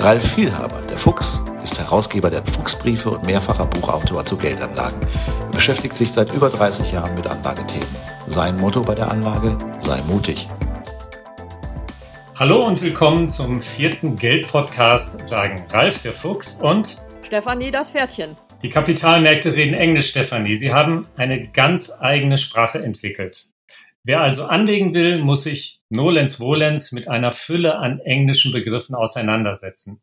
Ralf Vielhaber, der Fuchs, ist Herausgeber der Fuchsbriefe und mehrfacher Buchautor zu Geldanlagen. Er beschäftigt sich seit über 30 Jahren mit Anlagethemen. Sein Motto bei der Anlage, sei mutig. Hallo und willkommen zum vierten Geld-Podcast, sagen Ralf der Fuchs und Stefanie das Pferdchen. Die Kapitalmärkte reden Englisch, Stefanie. Sie haben eine ganz eigene Sprache entwickelt. Wer also anlegen will, muss sich nolens volens mit einer Fülle an englischen Begriffen auseinandersetzen.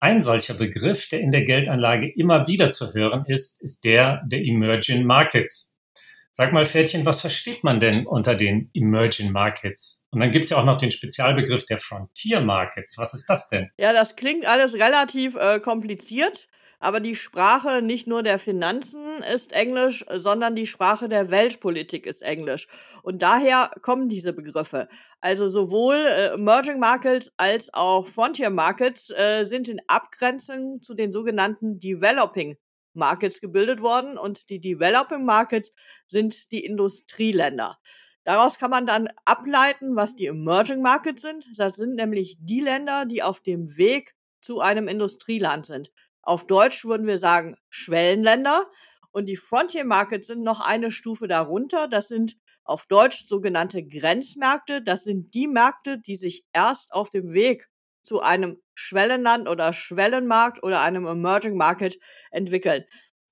Ein solcher Begriff, der in der Geldanlage immer wieder zu hören ist, ist der der Emerging Markets. Sag mal, Pferdchen, was versteht man denn unter den Emerging Markets? Und dann gibt es ja auch noch den Spezialbegriff der Frontier Markets. Was ist das denn? Ja, das klingt alles relativ äh, kompliziert. Aber die Sprache nicht nur der Finanzen ist Englisch, sondern die Sprache der Weltpolitik ist Englisch. Und daher kommen diese Begriffe. Also sowohl äh, Emerging Markets als auch Frontier Markets äh, sind in Abgrenzung zu den sogenannten Developing Markets gebildet worden. Und die Developing Markets sind die Industrieländer. Daraus kann man dann ableiten, was die Emerging Markets sind. Das sind nämlich die Länder, die auf dem Weg zu einem Industrieland sind. Auf Deutsch würden wir sagen Schwellenländer. Und die Frontier Markets sind noch eine Stufe darunter. Das sind auf Deutsch sogenannte Grenzmärkte. Das sind die Märkte, die sich erst auf dem Weg zu einem Schwellenland oder Schwellenmarkt oder einem Emerging Market entwickeln.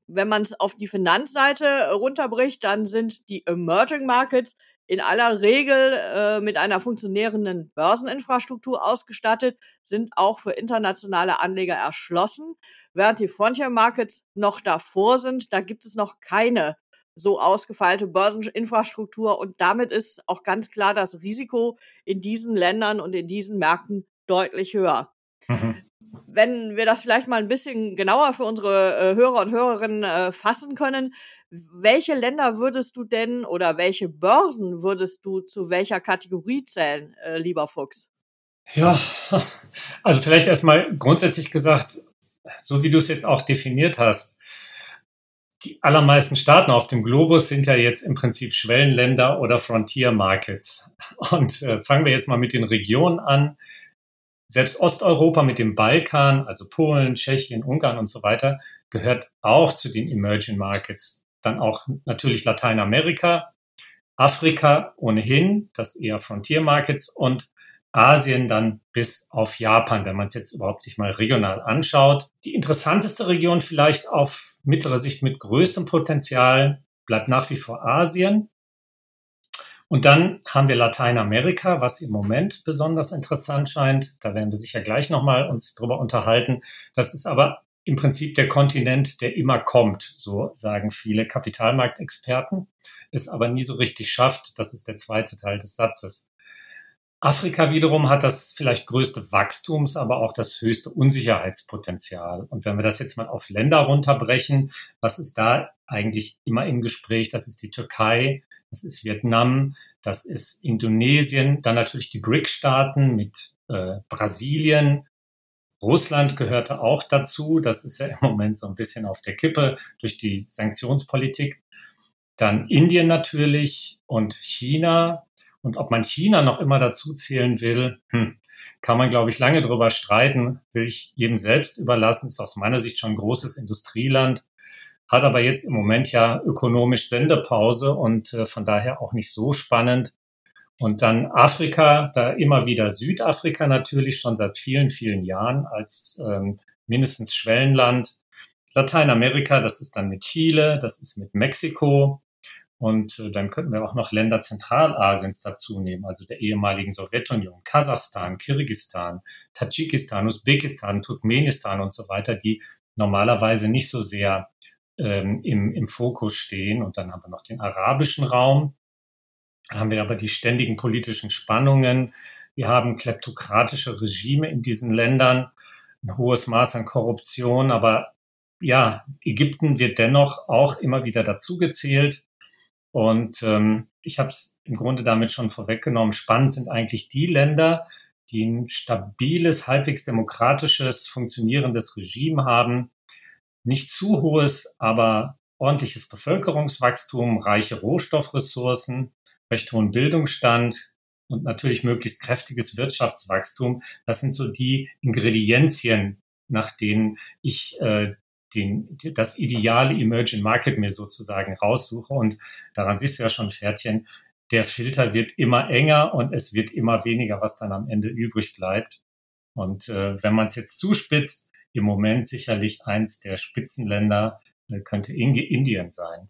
Wenn man es auf die Finanzseite runterbricht, dann sind die Emerging Markets in aller Regel äh, mit einer funktionierenden Börseninfrastruktur ausgestattet, sind auch für internationale Anleger erschlossen, während die Frontier Markets noch davor sind. Da gibt es noch keine so ausgefeilte Börseninfrastruktur und damit ist auch ganz klar das Risiko in diesen Ländern und in diesen Märkten deutlich höher. Mhm wenn wir das vielleicht mal ein bisschen genauer für unsere äh, Hörer und Hörerinnen äh, fassen können, welche Länder würdest du denn oder welche Börsen würdest du zu welcher Kategorie zählen, äh, lieber Fuchs? Ja, also vielleicht erstmal grundsätzlich gesagt, so wie du es jetzt auch definiert hast, die allermeisten Staaten auf dem Globus sind ja jetzt im Prinzip Schwellenländer oder Frontier Markets. Und äh, fangen wir jetzt mal mit den Regionen an selbst Osteuropa mit dem Balkan, also Polen, Tschechien, Ungarn und so weiter, gehört auch zu den Emerging Markets. Dann auch natürlich Lateinamerika, Afrika ohnehin, das eher Frontier Markets und Asien dann bis auf Japan, wenn man es jetzt überhaupt sich mal regional anschaut. Die interessanteste Region vielleicht auf mittlere Sicht mit größtem Potenzial bleibt nach wie vor Asien. Und dann haben wir Lateinamerika, was im Moment besonders interessant scheint. Da werden wir sicher gleich nochmal uns drüber unterhalten. Das ist aber im Prinzip der Kontinent, der immer kommt, so sagen viele Kapitalmarktexperten, es aber nie so richtig schafft. Das ist der zweite Teil des Satzes. Afrika wiederum hat das vielleicht größte Wachstums, aber auch das höchste Unsicherheitspotenzial. Und wenn wir das jetzt mal auf Länder runterbrechen, was ist da eigentlich immer im Gespräch? Das ist die Türkei, das ist Vietnam, das ist Indonesien, dann natürlich die BRIC-Staaten mit äh, Brasilien. Russland gehörte auch dazu. Das ist ja im Moment so ein bisschen auf der Kippe durch die Sanktionspolitik. Dann Indien natürlich und China. Und ob man China noch immer dazu zählen will, hm, kann man, glaube ich, lange drüber streiten. Will ich jedem selbst überlassen. Ist aus meiner Sicht schon ein großes Industrieland hat aber jetzt im Moment ja ökonomisch Sendepause und äh, von daher auch nicht so spannend. Und dann Afrika, da immer wieder Südafrika natürlich schon seit vielen, vielen Jahren als ähm, mindestens Schwellenland. Lateinamerika, das ist dann mit Chile, das ist mit Mexiko. Und äh, dann könnten wir auch noch Länder Zentralasiens dazu nehmen, also der ehemaligen Sowjetunion, Kasachstan, Kirgisistan, Tadschikistan, Usbekistan, Turkmenistan und so weiter, die normalerweise nicht so sehr ähm, im, im Fokus stehen. Und dann haben wir noch den arabischen Raum. Da haben wir aber die ständigen politischen Spannungen. Wir haben kleptokratische Regime in diesen Ländern, ein hohes Maß an Korruption, aber ja, Ägypten wird dennoch auch immer wieder dazugezählt. Und ähm, ich habe es im Grunde damit schon vorweggenommen. Spannend sind eigentlich die Länder, die ein stabiles, halbwegs demokratisches, funktionierendes Regime haben, nicht zu hohes, aber ordentliches Bevölkerungswachstum, reiche Rohstoffressourcen, recht hohen Bildungsstand und natürlich möglichst kräftiges Wirtschaftswachstum. Das sind so die Ingredienzien, nach denen ich äh, den, das ideale Emerging Market mir sozusagen raussuche. Und daran siehst du ja schon, Pferdchen, der Filter wird immer enger und es wird immer weniger, was dann am Ende übrig bleibt. Und äh, wenn man es jetzt zuspitzt, im Moment sicherlich eins der Spitzenländer äh, könnte Indien sein.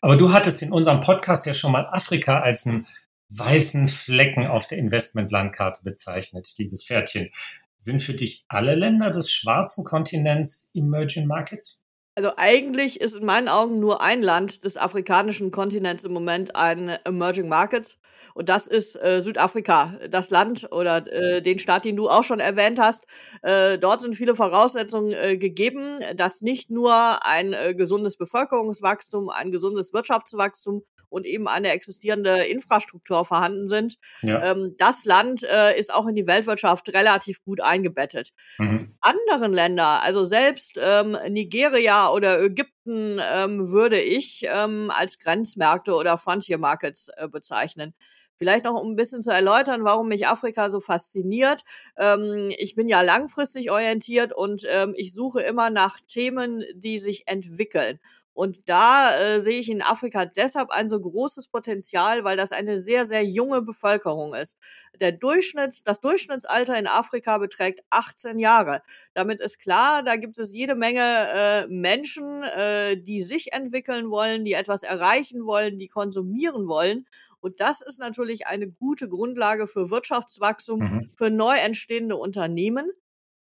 Aber du hattest in unserem Podcast ja schon mal Afrika als einen weißen Flecken auf der Investmentlandkarte bezeichnet, liebes Pferdchen. Sind für dich alle Länder des schwarzen Kontinents Emerging Markets? Also eigentlich ist in meinen Augen nur ein Land des afrikanischen Kontinents im Moment ein Emerging Markets und das ist äh, Südafrika. Das Land oder äh, den Staat, den du auch schon erwähnt hast. Äh, dort sind viele Voraussetzungen äh, gegeben, dass nicht nur ein äh, gesundes Bevölkerungswachstum, ein gesundes Wirtschaftswachstum und eben eine existierende Infrastruktur vorhanden sind. Ja. Ähm, das Land äh, ist auch in die Weltwirtschaft relativ gut eingebettet. Mhm. Anderen Länder, also selbst ähm, Nigeria oder Ägypten, ähm, würde ich als Grenzmärkte oder Frontier Markets äh, bezeichnen. Vielleicht noch um ein bisschen zu erläutern, warum mich Afrika so fasziniert. Ähm, ich bin ja langfristig orientiert und ähm, ich suche immer nach Themen, die sich entwickeln. Und da äh, sehe ich in Afrika deshalb ein so großes Potenzial, weil das eine sehr, sehr junge Bevölkerung ist. Der Durchschnitts, das Durchschnittsalter in Afrika beträgt 18 Jahre. Damit ist klar, da gibt es jede Menge äh, Menschen, äh, die sich entwickeln wollen, die etwas erreichen wollen, die konsumieren wollen. Und das ist natürlich eine gute Grundlage für Wirtschaftswachstum, mhm. für neu entstehende Unternehmen.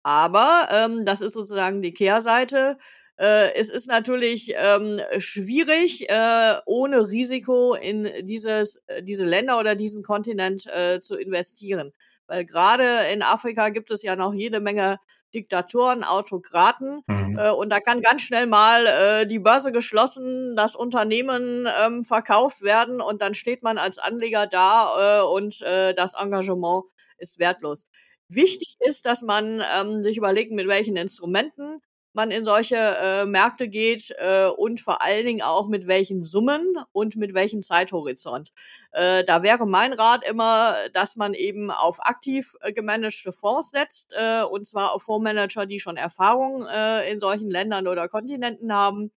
Aber ähm, das ist sozusagen die Kehrseite äh, es ist natürlich ähm, schwierig, äh, ohne Risiko in dieses, äh, diese Länder oder diesen Kontinent äh, zu investieren. Weil gerade in Afrika gibt es ja noch jede Menge Diktatoren, Autokraten mhm. äh, und da kann ganz schnell mal äh, die Börse geschlossen, das Unternehmen ähm, verkauft werden und dann steht man als Anleger da äh, und äh, das Engagement ist wertlos. Wichtig ist, dass man ähm, sich überlegt, mit welchen Instrumenten man in solche äh, Märkte geht äh, und vor allen Dingen auch mit welchen Summen und mit welchem Zeithorizont. Äh, da wäre mein Rat immer, dass man eben auf aktiv äh, gemanagte Fonds setzt äh, und zwar auf Fondsmanager, die schon Erfahrung äh, in solchen Ländern oder Kontinenten haben,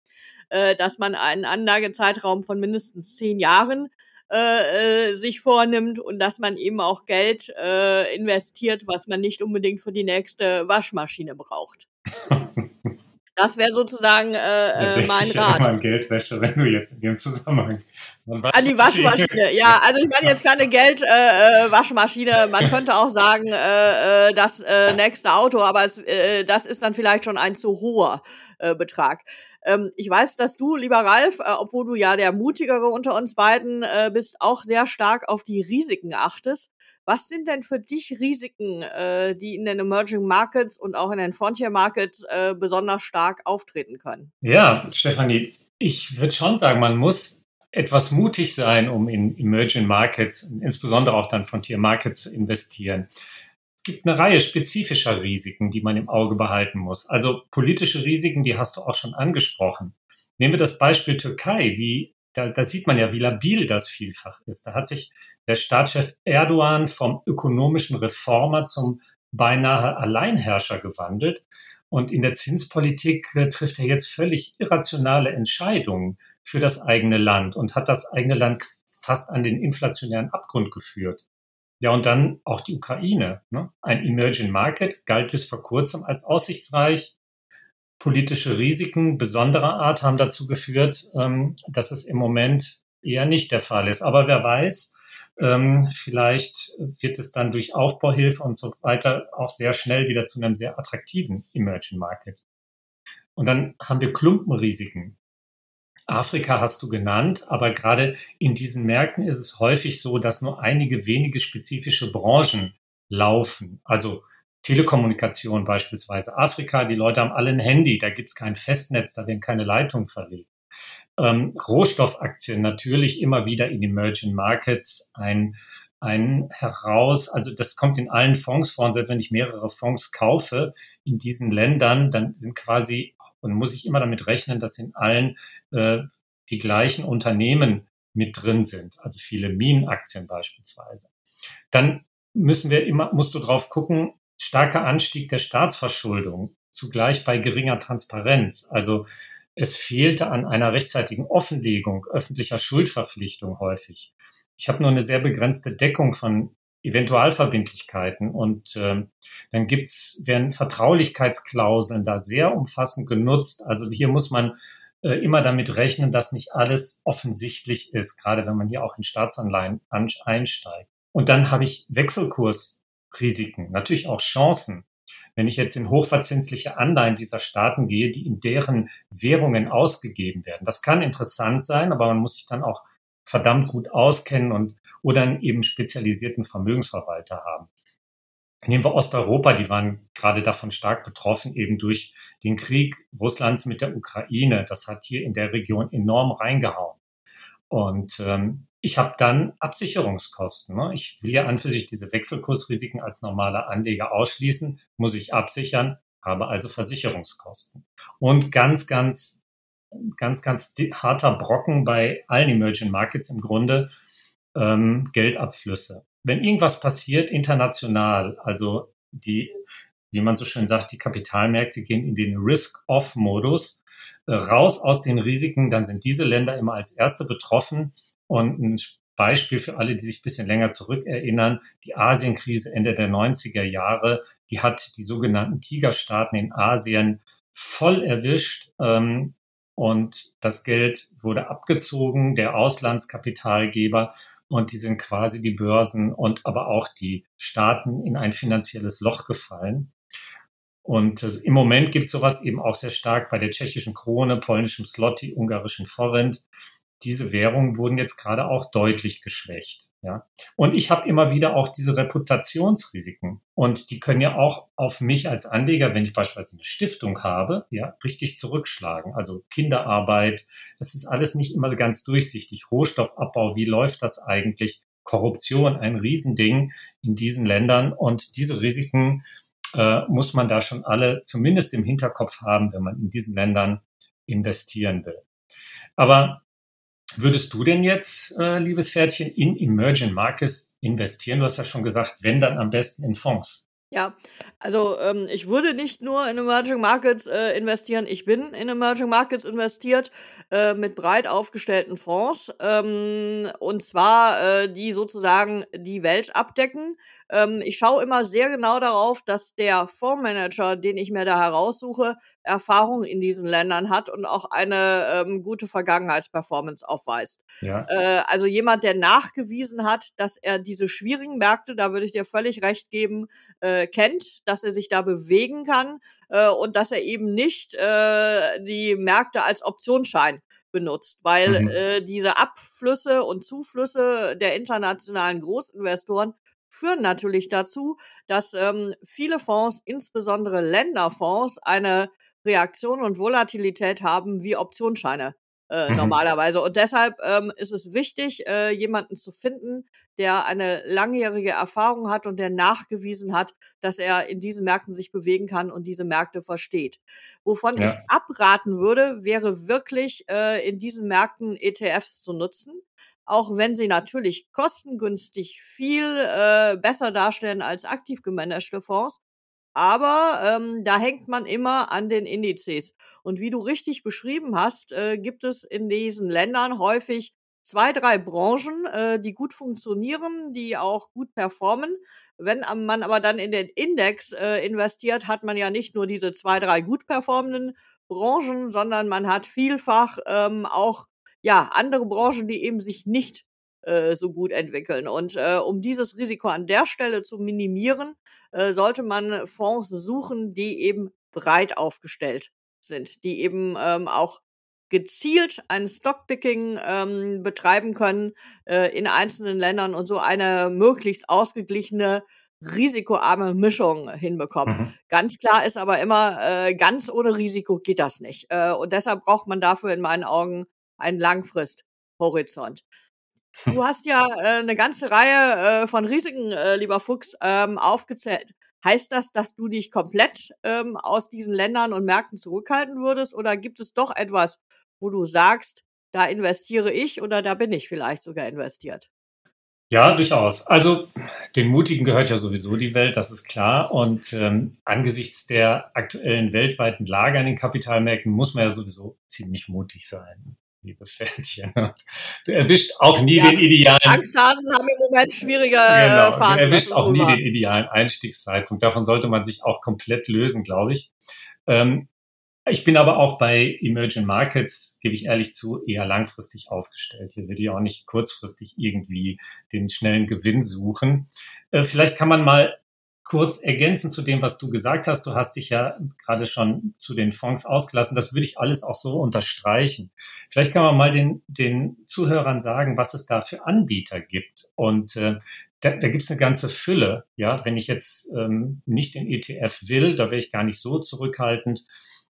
äh, dass man einen Anlagezeitraum von mindestens zehn Jahren äh, äh, sich vornimmt und dass man eben auch Geld äh, investiert, was man nicht unbedingt für die nächste Waschmaschine braucht. Das wäre sozusagen äh, äh mein Rat. Immer Geldwäsche, wenn du jetzt in dem Zusammenhang. An die Waschmaschine, ja. Also ich meine jetzt keine Geldwaschmaschine. Äh, äh Man könnte auch sagen, äh, äh, das äh, nächste Auto, aber es, äh, das ist dann vielleicht schon ein zu hoher äh, Betrag. Ähm, ich weiß, dass du, lieber Ralf, äh, obwohl du ja der mutigere unter uns beiden äh, bist, auch sehr stark auf die Risiken achtest. Was sind denn für dich Risiken, äh, die in den Emerging Markets und auch in den Frontier Markets äh, besonders stark auftreten können? Ja, Stefanie, ich würde schon sagen, man muss etwas mutig sein, um in Emerging Markets, insbesondere auch dann Frontier Markets zu investieren gibt eine Reihe spezifischer Risiken, die man im Auge behalten muss. Also politische Risiken, die hast du auch schon angesprochen. Nehmen wir das Beispiel Türkei, wie da, da sieht man ja, wie labil das vielfach ist. Da hat sich der Staatschef Erdogan vom ökonomischen Reformer zum beinahe Alleinherrscher gewandelt. Und in der Zinspolitik äh, trifft er jetzt völlig irrationale Entscheidungen für das eigene Land und hat das eigene Land fast an den inflationären Abgrund geführt. Ja, und dann auch die Ukraine. Ne? Ein Emerging Market galt bis vor kurzem als aussichtsreich. Politische Risiken besonderer Art haben dazu geführt, ähm, dass es im Moment eher nicht der Fall ist. Aber wer weiß, ähm, vielleicht wird es dann durch Aufbauhilfe und so weiter auch sehr schnell wieder zu einem sehr attraktiven Emerging Market. Und dann haben wir Klumpenrisiken. Afrika hast du genannt, aber gerade in diesen Märkten ist es häufig so, dass nur einige wenige spezifische Branchen laufen. Also Telekommunikation beispielsweise. Afrika, die Leute haben alle ein Handy, da gibt es kein Festnetz, da werden keine Leitungen verlegt. Ähm, Rohstoffaktien natürlich immer wieder in Emerging Markets ein, ein heraus, also das kommt in allen Fonds vor und selbst wenn ich mehrere Fonds kaufe in diesen Ländern, dann sind quasi, und muss ich immer damit rechnen, dass in allen äh, die gleichen Unternehmen mit drin sind, also viele Minenaktien beispielsweise. Dann müssen wir immer, musst du drauf gucken, starker Anstieg der Staatsverschuldung, zugleich bei geringer Transparenz. Also es fehlte an einer rechtzeitigen Offenlegung öffentlicher Schuldverpflichtung häufig. Ich habe nur eine sehr begrenzte Deckung von Eventualverbindlichkeiten und äh, dann gibt's werden Vertraulichkeitsklauseln da sehr umfassend genutzt. Also hier muss man äh, immer damit rechnen, dass nicht alles offensichtlich ist, gerade wenn man hier auch in Staatsanleihen einsteigt. Und dann habe ich Wechselkursrisiken, natürlich auch Chancen. Wenn ich jetzt in hochverzinsliche Anleihen dieser Staaten gehe, die in deren Währungen ausgegeben werden, das kann interessant sein, aber man muss sich dann auch verdammt gut auskennen und oder einen eben spezialisierten Vermögensverwalter haben. Nehmen wir Osteuropa, die waren gerade davon stark betroffen, eben durch den Krieg Russlands mit der Ukraine. Das hat hier in der Region enorm reingehauen. Und ähm, ich habe dann Absicherungskosten. Ne? Ich will ja an für sich diese Wechselkursrisiken als normaler Anleger ausschließen, muss ich absichern, habe also Versicherungskosten. Und ganz, ganz, ganz, ganz harter Brocken bei allen Emerging Markets im Grunde ähm, Geldabflüsse wenn irgendwas passiert international, also die, wie man so schön sagt, die Kapitalmärkte gehen in den Risk-Off-Modus, äh, raus aus den Risiken, dann sind diese Länder immer als erste betroffen. Und ein Beispiel für alle, die sich ein bisschen länger zurückerinnern, die Asienkrise Ende der 90er Jahre, die hat die sogenannten Tigerstaaten in Asien voll erwischt. Ähm, und das Geld wurde abgezogen, der Auslandskapitalgeber und die sind quasi die Börsen und aber auch die Staaten in ein finanzielles Loch gefallen. Und äh, im Moment gibt es sowas eben auch sehr stark bei der tschechischen Krone, polnischem Slotty, ungarischen Forint diese Währungen wurden jetzt gerade auch deutlich geschwächt. Ja. Und ich habe immer wieder auch diese Reputationsrisiken. Und die können ja auch auf mich als Anleger, wenn ich beispielsweise eine Stiftung habe, ja, richtig zurückschlagen. Also Kinderarbeit, das ist alles nicht immer ganz durchsichtig. Rohstoffabbau, wie läuft das eigentlich? Korruption, ein Riesending in diesen Ländern. Und diese Risiken äh, muss man da schon alle zumindest im Hinterkopf haben, wenn man in diesen Ländern investieren will. Aber Würdest du denn jetzt, äh, liebes Pferdchen, in Emerging Markets investieren? Du hast ja schon gesagt, wenn dann am besten in Fonds. Ja, also ähm, ich würde nicht nur in Emerging Markets äh, investieren, ich bin in Emerging Markets investiert äh, mit breit aufgestellten Fonds ähm, und zwar äh, die sozusagen die Welt abdecken. Ähm, ich schaue immer sehr genau darauf, dass der Fondsmanager, den ich mir da heraussuche, Erfahrung in diesen Ländern hat und auch eine ähm, gute Vergangenheitsperformance aufweist. Ja. Äh, also jemand, der nachgewiesen hat, dass er diese schwierigen Märkte, da würde ich dir völlig recht geben, äh, kennt, dass er sich da bewegen kann äh, und dass er eben nicht äh, die Märkte als Optionsschein benutzt, weil mhm. äh, diese Abflüsse und Zuflüsse der internationalen Großinvestoren führen natürlich dazu, dass ähm, viele Fonds, insbesondere Länderfonds, eine Reaktion und Volatilität haben wie Optionsscheine äh, mhm. normalerweise. Und deshalb ähm, ist es wichtig, äh, jemanden zu finden, der eine langjährige Erfahrung hat und der nachgewiesen hat, dass er in diesen Märkten sich bewegen kann und diese Märkte versteht. Wovon ja. ich abraten würde, wäre wirklich äh, in diesen Märkten ETFs zu nutzen auch wenn sie natürlich kostengünstig viel äh, besser darstellen als aktiv gemanagte Fonds. Aber ähm, da hängt man immer an den Indizes. Und wie du richtig beschrieben hast, äh, gibt es in diesen Ländern häufig zwei, drei Branchen, äh, die gut funktionieren, die auch gut performen. Wenn man aber dann in den Index äh, investiert, hat man ja nicht nur diese zwei, drei gut performenden Branchen, sondern man hat vielfach ähm, auch ja andere Branchen, die eben sich nicht äh, so gut entwickeln. Und äh, um dieses Risiko an der Stelle zu minimieren, äh, sollte man Fonds suchen, die eben breit aufgestellt sind, die eben ähm, auch gezielt ein Stockpicking ähm, betreiben können äh, in einzelnen Ländern und so eine möglichst ausgeglichene risikoarme Mischung hinbekommen. Mhm. Ganz klar ist aber immer, äh, ganz ohne Risiko geht das nicht. Äh, und deshalb braucht man dafür in meinen Augen einen Langfristhorizont. Du hm. hast ja äh, eine ganze Reihe äh, von Risiken, äh, lieber Fuchs, ähm, aufgezählt. Heißt das, dass du dich komplett ähm, aus diesen Ländern und Märkten zurückhalten würdest? Oder gibt es doch etwas, wo du sagst, da investiere ich oder da bin ich vielleicht sogar investiert? Ja, durchaus. Also den Mutigen gehört ja sowieso die Welt, das ist klar. Und ähm, angesichts der aktuellen weltweiten Lage an den Kapitalmärkten muss man ja sowieso ziemlich mutig sein liebes Pferdchen. Du erwischt auch nie ja, den idealen. Angsthasen haben im Moment schwierige genau, Phasen. Du erwischt auch nie den idealen Einstiegszeitpunkt. Davon sollte man sich auch komplett lösen, glaube ich. Ähm, ich bin aber auch bei Emerging Markets, gebe ich ehrlich zu, eher langfristig aufgestellt. Hier will ich auch nicht kurzfristig irgendwie den schnellen Gewinn suchen. Äh, vielleicht kann man mal kurz ergänzen zu dem, was du gesagt hast. Du hast dich ja gerade schon zu den Fonds ausgelassen. Das würde ich alles auch so unterstreichen. Vielleicht kann man mal den, den Zuhörern sagen, was es da für Anbieter gibt. Und äh, da, da gibt es eine ganze Fülle. Ja, wenn ich jetzt ähm, nicht den ETF will, da wäre ich gar nicht so zurückhaltend.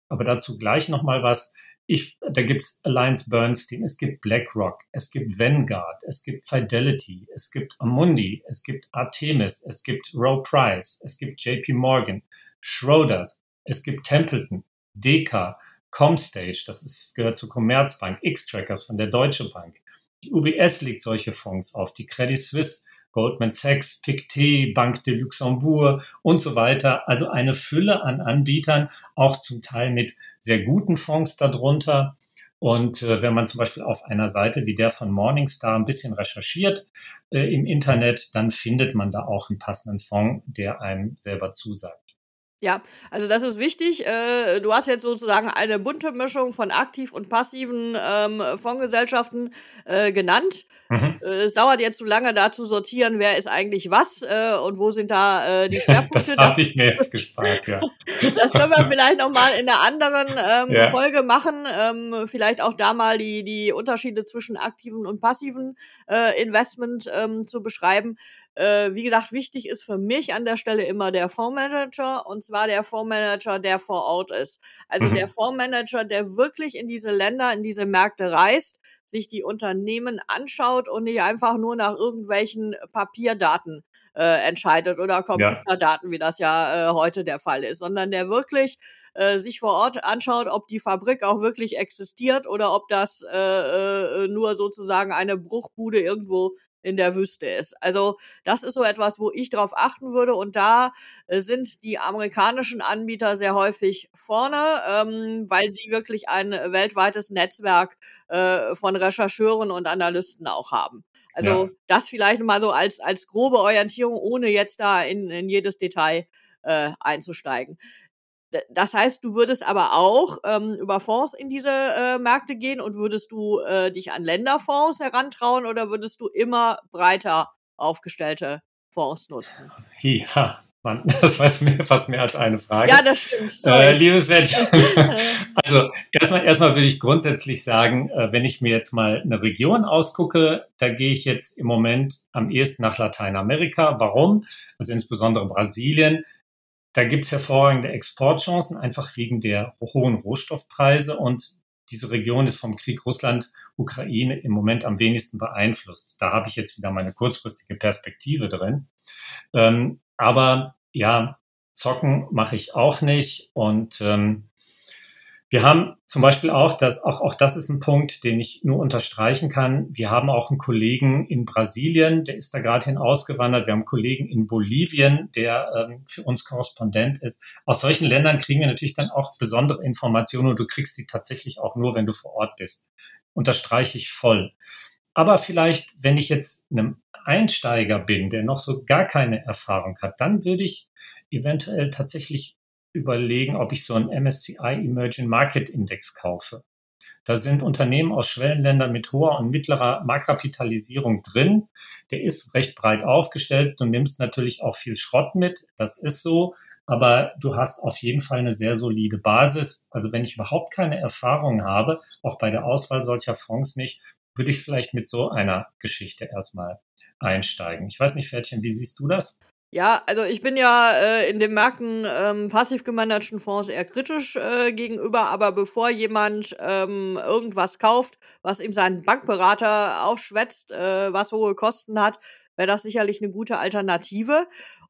Aber dazu gleich noch mal was. Ich, da gibt's Alliance Bernstein, es gibt BlackRock, es gibt Vanguard, es gibt Fidelity, es gibt Amundi, es gibt Artemis, es gibt Row Price, es gibt JP Morgan, Schroders, es gibt Templeton, Deka, Comstage, das ist, gehört zur Commerzbank, X-Trackers von der Deutsche Bank. Die UBS legt solche Fonds auf, die Credit Suisse Goldman Sachs, Pictet, Banque de Luxembourg und so weiter. Also eine Fülle an Anbietern, auch zum Teil mit sehr guten Fonds darunter. Und äh, wenn man zum Beispiel auf einer Seite wie der von Morningstar ein bisschen recherchiert äh, im Internet, dann findet man da auch einen passenden Fonds, der einem selber zusagt. Ja, also das ist wichtig. Äh, du hast jetzt sozusagen eine bunte Mischung von aktiv und passiven ähm, Fondsgesellschaften äh, genannt. Mhm. Äh, es dauert jetzt zu lange, da zu sortieren, wer ist eigentlich was und wo sind da die Schwerpunkte. das habe ich mir jetzt gespart, ja. das können wir vielleicht nochmal in einer anderen ähm, ja. Folge machen. Ähm, vielleicht auch da mal die, die Unterschiede zwischen aktiven und passiven Investment ähm, zu beschreiben. Äh, wie gesagt, wichtig ist für mich an der Stelle immer der Fondsmanager und zwar der Fondsmanager, der vor Ort ist. Also mhm. der Fondsmanager, der wirklich in diese Länder, in diese Märkte reist, sich die Unternehmen anschaut und nicht einfach nur nach irgendwelchen Papierdaten äh, entscheidet oder Computerdaten, ja. wie das ja äh, heute der Fall ist, sondern der wirklich äh, sich vor Ort anschaut, ob die Fabrik auch wirklich existiert oder ob das äh, äh, nur sozusagen eine Bruchbude irgendwo in der Wüste ist. Also das ist so etwas, wo ich darauf achten würde. Und da äh, sind die amerikanischen Anbieter sehr häufig vorne, ähm, weil sie wirklich ein weltweites Netzwerk äh, von Rechercheuren und Analysten auch haben. Also ja. das vielleicht mal so als, als grobe Orientierung, ohne jetzt da in, in jedes Detail äh, einzusteigen. Das heißt, du würdest aber auch ähm, über Fonds in diese äh, Märkte gehen und würdest du äh, dich an Länderfonds herantrauen oder würdest du immer breiter aufgestellte Fonds nutzen? Ja, Mann, das war jetzt mehr, fast mehr als eine Frage. Ja, das stimmt. Äh, liebes Mädchen. also erstmal, erstmal würde ich grundsätzlich sagen, äh, wenn ich mir jetzt mal eine Region ausgucke, da gehe ich jetzt im Moment am ehesten nach Lateinamerika. Warum? Also insbesondere Brasilien da gibt es hervorragende Exportchancen, einfach wegen der hohen Rohstoffpreise. Und diese Region ist vom Krieg Russland-Ukraine im Moment am wenigsten beeinflusst. Da habe ich jetzt wieder meine kurzfristige Perspektive drin. Ähm, aber ja, zocken mache ich auch nicht. Und ähm, wir haben zum Beispiel auch, das, auch, auch das ist ein Punkt, den ich nur unterstreichen kann. Wir haben auch einen Kollegen in Brasilien, der ist da gerade hin ausgewandert. Wir haben einen Kollegen in Bolivien, der ähm, für uns Korrespondent ist. Aus solchen Ländern kriegen wir natürlich dann auch besondere Informationen und du kriegst sie tatsächlich auch nur, wenn du vor Ort bist. Unterstreiche ich voll. Aber vielleicht, wenn ich jetzt einem Einsteiger bin, der noch so gar keine Erfahrung hat, dann würde ich eventuell tatsächlich überlegen, ob ich so einen MSCI Emerging Market Index kaufe. Da sind Unternehmen aus Schwellenländern mit hoher und mittlerer Marktkapitalisierung drin. Der ist recht breit aufgestellt. Du nimmst natürlich auch viel Schrott mit. Das ist so. Aber du hast auf jeden Fall eine sehr solide Basis. Also wenn ich überhaupt keine Erfahrung habe, auch bei der Auswahl solcher Fonds nicht, würde ich vielleicht mit so einer Geschichte erstmal einsteigen. Ich weiß nicht, Pferdchen, wie siehst du das? Ja, also ich bin ja äh, in den Märkten ähm, passiv gemanagten Fonds eher kritisch äh, gegenüber, aber bevor jemand ähm, irgendwas kauft, was ihm sein Bankberater aufschwätzt, äh, was hohe Kosten hat, wäre das sicherlich eine gute Alternative.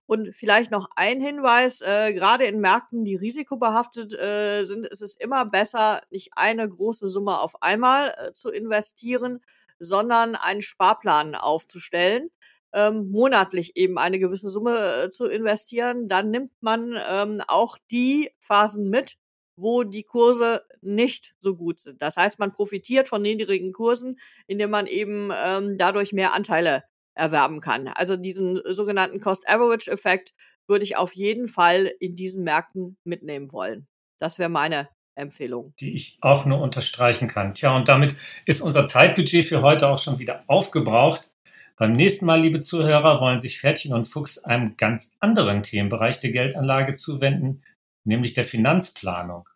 Und vielleicht noch ein Hinweis, äh, gerade in Märkten, die risikobehaftet äh, sind, ist es immer besser, nicht eine große Summe auf einmal äh, zu investieren, sondern einen Sparplan aufzustellen ähm, monatlich eben eine gewisse Summe äh, zu investieren, dann nimmt man ähm, auch die Phasen mit, wo die Kurse nicht so gut sind. Das heißt, man profitiert von niedrigen Kursen, indem man eben ähm, dadurch mehr Anteile erwerben kann. Also diesen sogenannten Cost-Average-Effekt würde ich auf jeden Fall in diesen Märkten mitnehmen wollen. Das wäre meine Empfehlung. Die ich auch nur unterstreichen kann. Tja, und damit ist unser Zeitbudget für heute auch schon wieder aufgebraucht. Beim nächsten Mal, liebe Zuhörer, wollen sich Pferdchen und Fuchs einem ganz anderen Themenbereich der Geldanlage zuwenden, nämlich der Finanzplanung.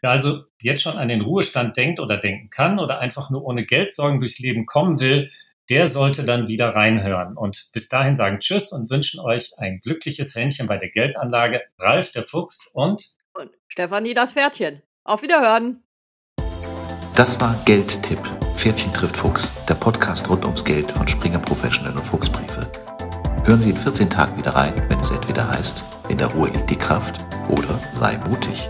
Wer also jetzt schon an den Ruhestand denkt oder denken kann oder einfach nur ohne Geldsorgen durchs Leben kommen will, der sollte dann wieder reinhören. Und bis dahin sagen Tschüss und wünschen euch ein glückliches Händchen bei der Geldanlage. Ralf der Fuchs und, und Stefanie das Pferdchen. Auf Wiederhören. Das war Geldtipp Pferdchen trifft Fuchs, der Podcast rund ums Geld von Springer Professional und Fuchsbriefe. Hören Sie in 14 Tagen wieder rein, wenn es entweder heißt, in der Ruhe liegt die Kraft oder sei mutig.